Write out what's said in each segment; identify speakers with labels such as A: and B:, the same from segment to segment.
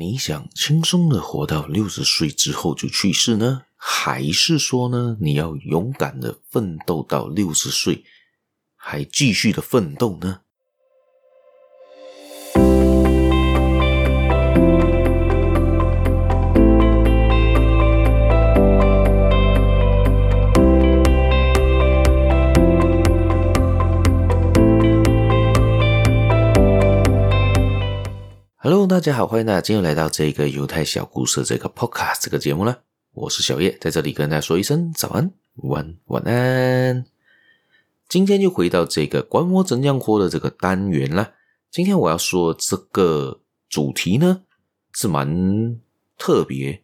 A: 你想轻松的活到六十岁之后就去世呢？还是说呢，你要勇敢的奋斗到六十岁，还继续的奋斗呢大家好，欢迎大家今天来到这个犹太小故事这个 Podcast 这个节目了。我是小叶，在这里跟大家说一声早安、晚、晚安。今天就回到这个管我怎样活的这个单元了。今天我要说这个主题呢，是蛮特别、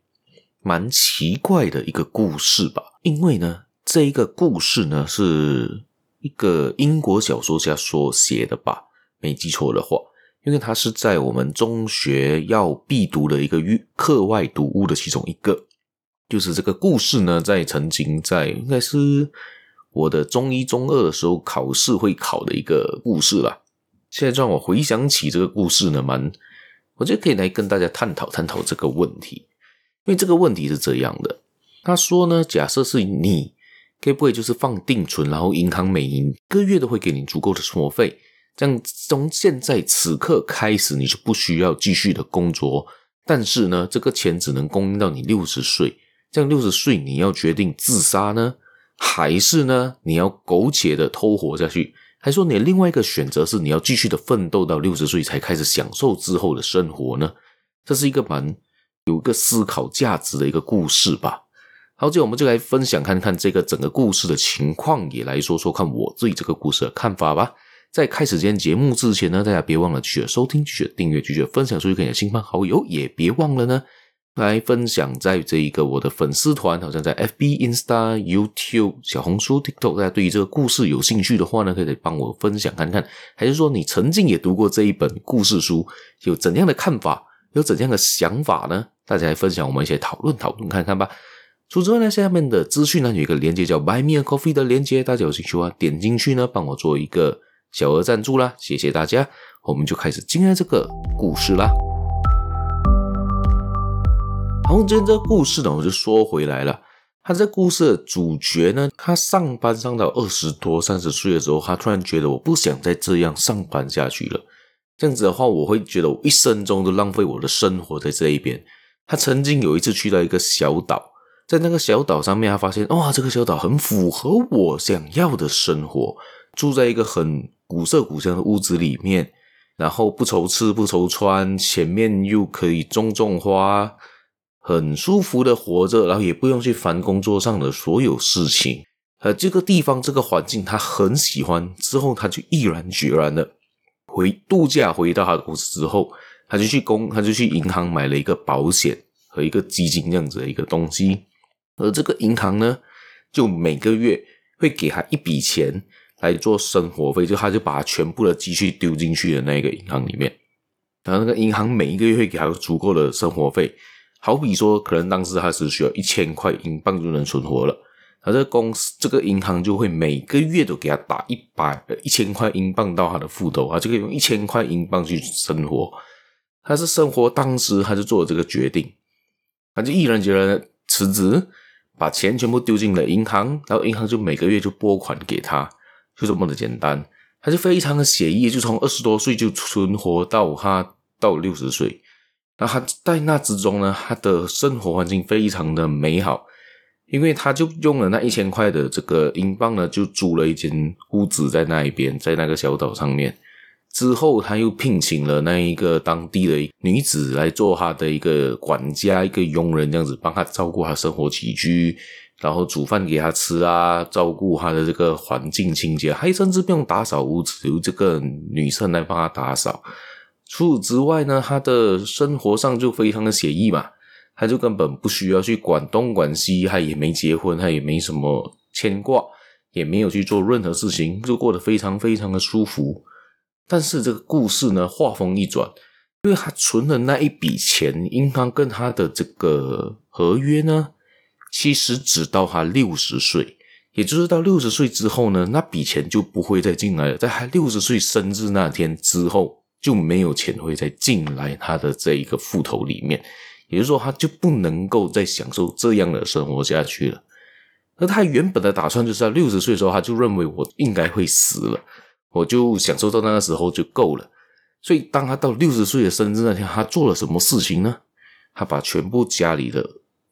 A: 蛮奇怪的一个故事吧。因为呢，这一个故事呢，是一个英国小说家所写的吧，没记错的话。因为它是在我们中学要必读的一个课外读物的其中一个，就是这个故事呢，在曾经在应该是我的中一中二的时候考试会考的一个故事啦。现在让我回想起这个故事呢，蛮我觉得可以来跟大家探讨探讨这个问题，因为这个问题是这样的，他说呢，假设是你，可不可以就是放定存，然后银行每一个月都会给你足够的生活费？这样从现在此刻开始，你就不需要继续的工作，但是呢，这个钱只能供应到你六十岁。这样六十岁你要决定自杀呢，还是呢，你要苟且的偷活下去？还说你另外一个选择是你要继续的奋斗到六十岁才开始享受之后的生活呢？这是一个蛮有一个思考价值的一个故事吧。好，这我们就来分享看看这个整个故事的情况，也来说说看我对这个故事的看法吧。在开始今天节目之前呢，大家别忘了继续收听、继续订阅、继续分享出去给你的亲朋好友，也别忘了呢来分享在这一个我的粉丝团，好像在 FB、Insta、YouTube、小红书、TikTok，大家对于这个故事有兴趣的话呢，可以帮我分享看看。还是说你曾经也读过这一本故事书，有怎样的看法，有怎样的想法呢？大家来分享，我们一起讨论讨论看看吧。除此之外呢，下面的资讯呢有一个链接叫 Buy Me a Coffee 的链接，大家有兴趣的话点进去呢，帮我做一个。小额赞助啦，谢谢大家，我们就开始今天这个故事啦。好，今天这个故事呢，我就说回来了。他这故事的主角呢，他上班上到二十多、三十岁的时候，他突然觉得我不想再这样上班下去了。这样子的话，我会觉得我一生中都浪费我的生活在这一边。他曾经有一次去到一个小岛，在那个小岛上面，他发现哇，这个小岛很符合我想要的生活，住在一个很。古色古香的屋子里面，然后不愁吃不愁穿，前面又可以种种花，很舒服的活着，然后也不用去烦工作上的所有事情。呃，这个地方这个环境他很喜欢，之后他就毅然决然的回度假，回到他的公司之后，他就去公，他就去银行买了一个保险和一个基金这样子的一个东西，而这个银行呢，就每个月会给他一笔钱。来做生活费，就他就把全部的积蓄丢进去的那个银行里面，然后那个银行每一个月会给他足够的生活费，好比说可能当时他只需要一千块英镑就能存活了，他这公司这个银行就会每个月都给他打一百一千块英镑到他的户头，他就可以用一千块英镑去生活。他是生活当时他就做了这个决定，他就毅然决然的辞职，把钱全部丢进了银行，然后银行就每个月就拨款给他。就这么的简单，他就非常的写意，就从二十多岁就存活到他到六十岁。那他在那之中呢，他的生活环境非常的美好，因为他就用了那一千块的这个英镑呢，就租了一间屋子在那一边，在那个小岛上面。之后他又聘请了那一个当地的女子来做他的一个管家，一个佣人，这样子帮他照顾他生活起居。然后煮饭给他吃啊，照顾他的这个环境清洁，还甚至不用打扫屋子，由这个女生来帮他打扫。除此之外呢，他的生活上就非常的写意嘛，他就根本不需要去管东管西，他也没结婚，他也没什么牵挂，也没有去做任何事情，就过得非常非常的舒服。但是这个故事呢，画风一转，因为他存的那一笔钱，银行跟他的这个合约呢。其实只到他六十岁，也就是到六十岁之后呢，那笔钱就不会再进来了。在他六十岁生日那天之后，就没有钱会再进来他的这一个户头里面，也就是说，他就不能够再享受这样的生活下去了。而他原本的打算就是在六十岁的时候，他就认为我应该会死了，我就享受到那个时候就够了。所以，当他到六十岁的生日那天，他做了什么事情呢？他把全部家里的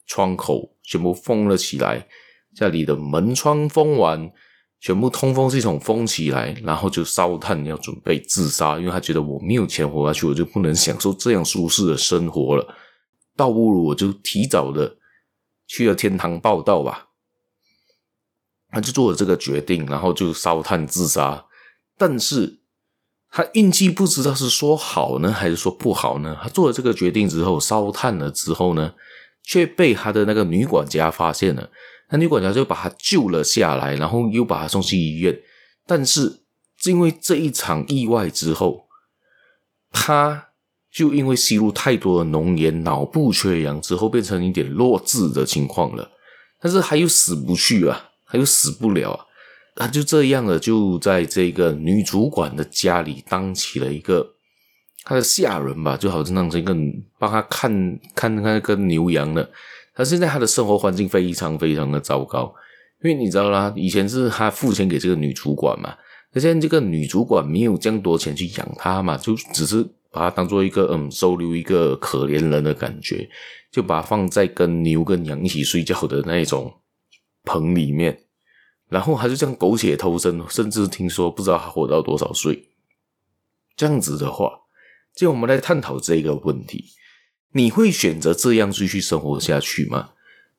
A: 窗口全部封了起来，家里的门窗封完，全部通风系统封起来，然后就烧炭要准备自杀，因为他觉得我没有钱活下去，我就不能享受这样舒适的生活了，倒不如我就提早的去了天堂报道吧。他就做了这个决定，然后就烧炭自杀。但是他运气不知道是说好呢，还是说不好呢？他做了这个决定之后，烧炭了之后呢，却被他的那个女管家发现了。那女管家就把他救了下来，然后又把他送去医院。但是，因为这一场意外之后，他就因为吸入太多的浓烟，脑部缺氧之后，变成一点弱智的情况了。但是他又死不去啊。他又死不了啊！他就这样了，就在这个女主管的家里当起了一个他的下人吧，就好像当成一个帮他看看那个牛羊的。他现在他的生活环境非常非常的糟糕，因为你知道啦，以前是他付钱给这个女主管嘛，那现在这个女主管没有这样多钱去养他嘛，就只是把他当做一个嗯收留一个可怜人的感觉，就把他放在跟牛跟羊一起睡觉的那种。棚里面，然后他就这样苟且偷生，甚至听说不知道他活到多少岁。这样子的话，就我们来探讨这个问题：你会选择这样继续生活下去吗？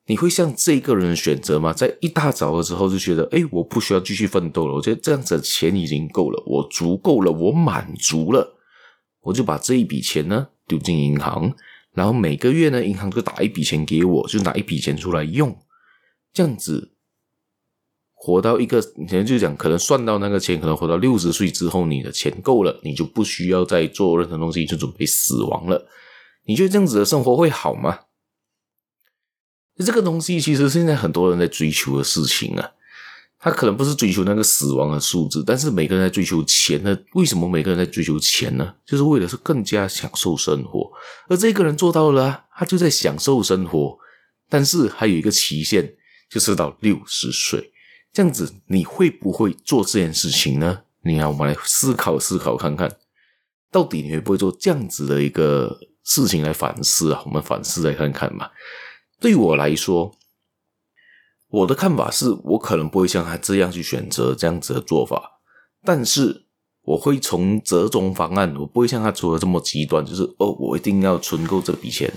A: 你会像这个人选择吗？在一大早的时候就觉得，诶，我不需要继续奋斗了，我觉得这样子的钱已经够了，我足够了，我满足了，我就把这一笔钱呢丢进银行，然后每个月呢，银行就打一笔钱给我，就拿一笔钱出来用。这样子活到一个，以前就讲，可能算到那个钱，可能活到六十岁之后，你的钱够了，你就不需要再做任何东西，就准备死亡了。你觉得这样子的生活会好吗？这个东西其实现在很多人在追求的事情啊，他可能不是追求那个死亡的数字，但是每个人在追求钱呢？为什么每个人在追求钱呢？就是为了是更加享受生活，而这个人做到了，他就在享受生活，但是还有一个期限。就是到六十岁这样子，你会不会做这件事情呢？你看，我们来思考思考看看，到底你会不会做这样子的一个事情来反思啊？我们反思来看看嘛。对我来说，我的看法是我可能不会像他这样去选择这样子的做法，但是我会从折中方案，我不会像他做的这么极端，就是哦，我一定要存够这笔钱。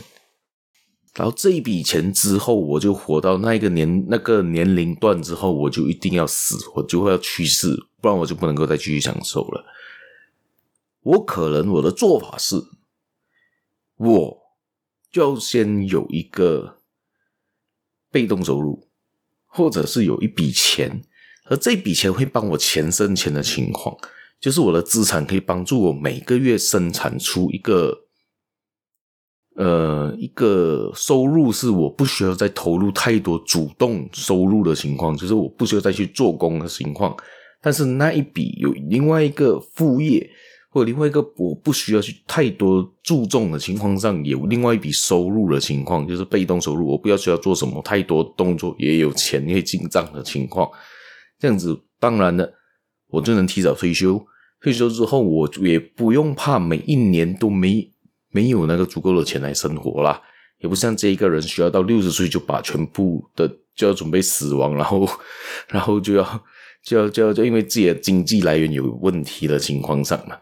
A: 然后这一笔钱之后，我就活到那一个年那个年龄段之后，我就一定要死，我就会要去世，不然我就不能够再继续享受了。我可能我的做法是，我就先有一个被动收入，或者是有一笔钱，而这笔钱会帮我钱生钱的情况，就是我的资产可以帮助我每个月生产出一个。呃，一个收入是我不需要再投入太多主动收入的情况，就是我不需要再去做工的情况。但是那一笔有另外一个副业，或者另外一个我不需要去太多注重的情况上，有另外一笔收入的情况，就是被动收入，我不要需要做什么太多动作，也有钱可以进账的情况。这样子，当然了，我就能提早退休。退休之后，我也不用怕每一年都没。没有那个足够的钱来生活啦，也不像这一个人需要到六十岁就把全部的就要准备死亡，然后，然后就要就要就要就因为自己的经济来源有问题的情况上嘛，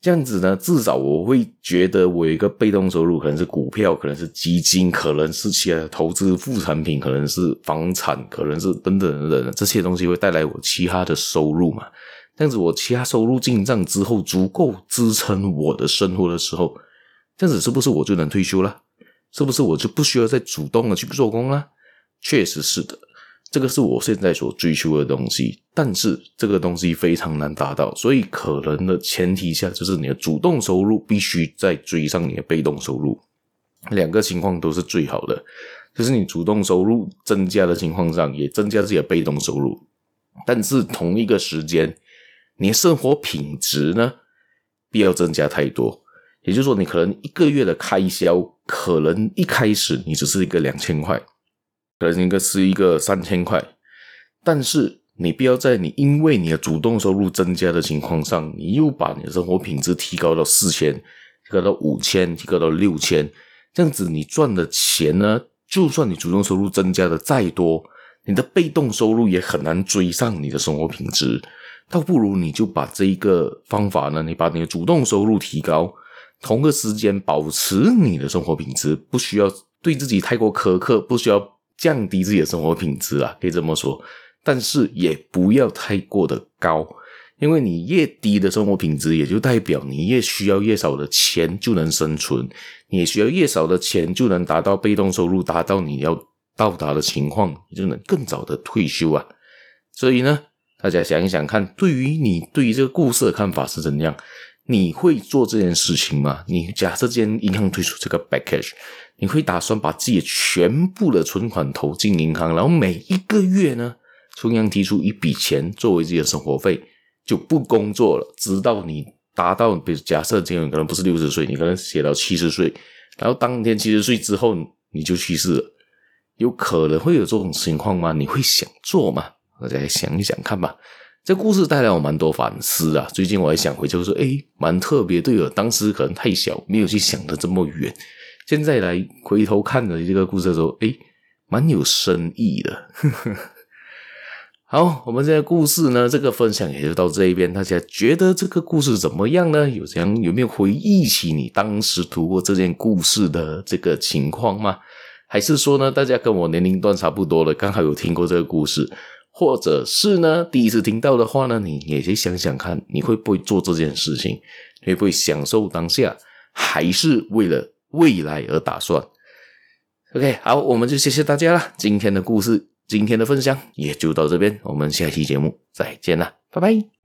A: 这样子呢，至少我会觉得我有一个被动收入，可能是股票，可能是基金，可能是其他投资副产品，可能是房产，可能是等等等等这些东西会带来我其他的收入嘛。这样子我其他收入进账之后，足够支撑我的生活的时候。这样子是不是我就能退休了？是不是我就不需要再主动的去做工了？确实是的，这个是我现在所追求的东西。但是这个东西非常难达到，所以可能的前提下就是你的主动收入必须再追上你的被动收入，两个情况都是最好的。就是你主动收入增加的情况上，也增加自己的被动收入，但是同一个时间，你的生活品质呢？不要增加太多。也就是说，你可能一个月的开销，可能一开始你只是一个两千块，可能应该是一个三千块，但是你不要在你因为你的主动收入增加的情况上，你又把你的生活品质提高到四千，提高到五千，提高到六千，这样子你赚的钱呢，就算你主动收入增加的再多，你的被动收入也很难追上你的生活品质，倒不如你就把这一个方法呢，你把你的主动收入提高。同个时间保持你的生活品质，不需要对自己太过苛刻，不需要降低自己的生活品质啊，可以这么说。但是也不要太过的高，因为你越低的生活品质，也就代表你越需要越少的钱就能生存，你也需要越少的钱就能达到被动收入，达到你要到达的情况，你就能更早的退休啊。所以呢，大家想一想看，对于你对于这个故事的看法是怎样？你会做这件事情吗？你假设今天银行推出这个 back cash，你会打算把自己全部的存款投进银行，然后每一个月呢，中央提出一笔钱作为自己的生活费，就不工作了，直到你达到，比如假设今天可能不是六十岁，你可能写到七十岁，然后当天七十岁之后你就去世了，有可能会有这种情况吗？你会想做吗？大家想一想看吧。这故事带来我蛮多反思啊！最近我还想回，就是说，诶，蛮特别，对我当时可能太小，没有去想的这么远。现在来回头看了这个故事的时候，诶，蛮有深意的。好，我们这个故事呢，这个分享也就到这一边。大家觉得这个故事怎么样呢？有这样有没有回忆起你当时读过这件故事的这个情况吗？还是说呢，大家跟我年龄段差不多了，刚好有听过这个故事？或者是呢，第一次听到的话呢，你也去想想看，你会不会做这件事情？会不会享受当下，还是为了未来而打算？OK，好，我们就谢谢大家了。今天的故事，今天的分享也就到这边，我们下期节目再见啦，拜拜。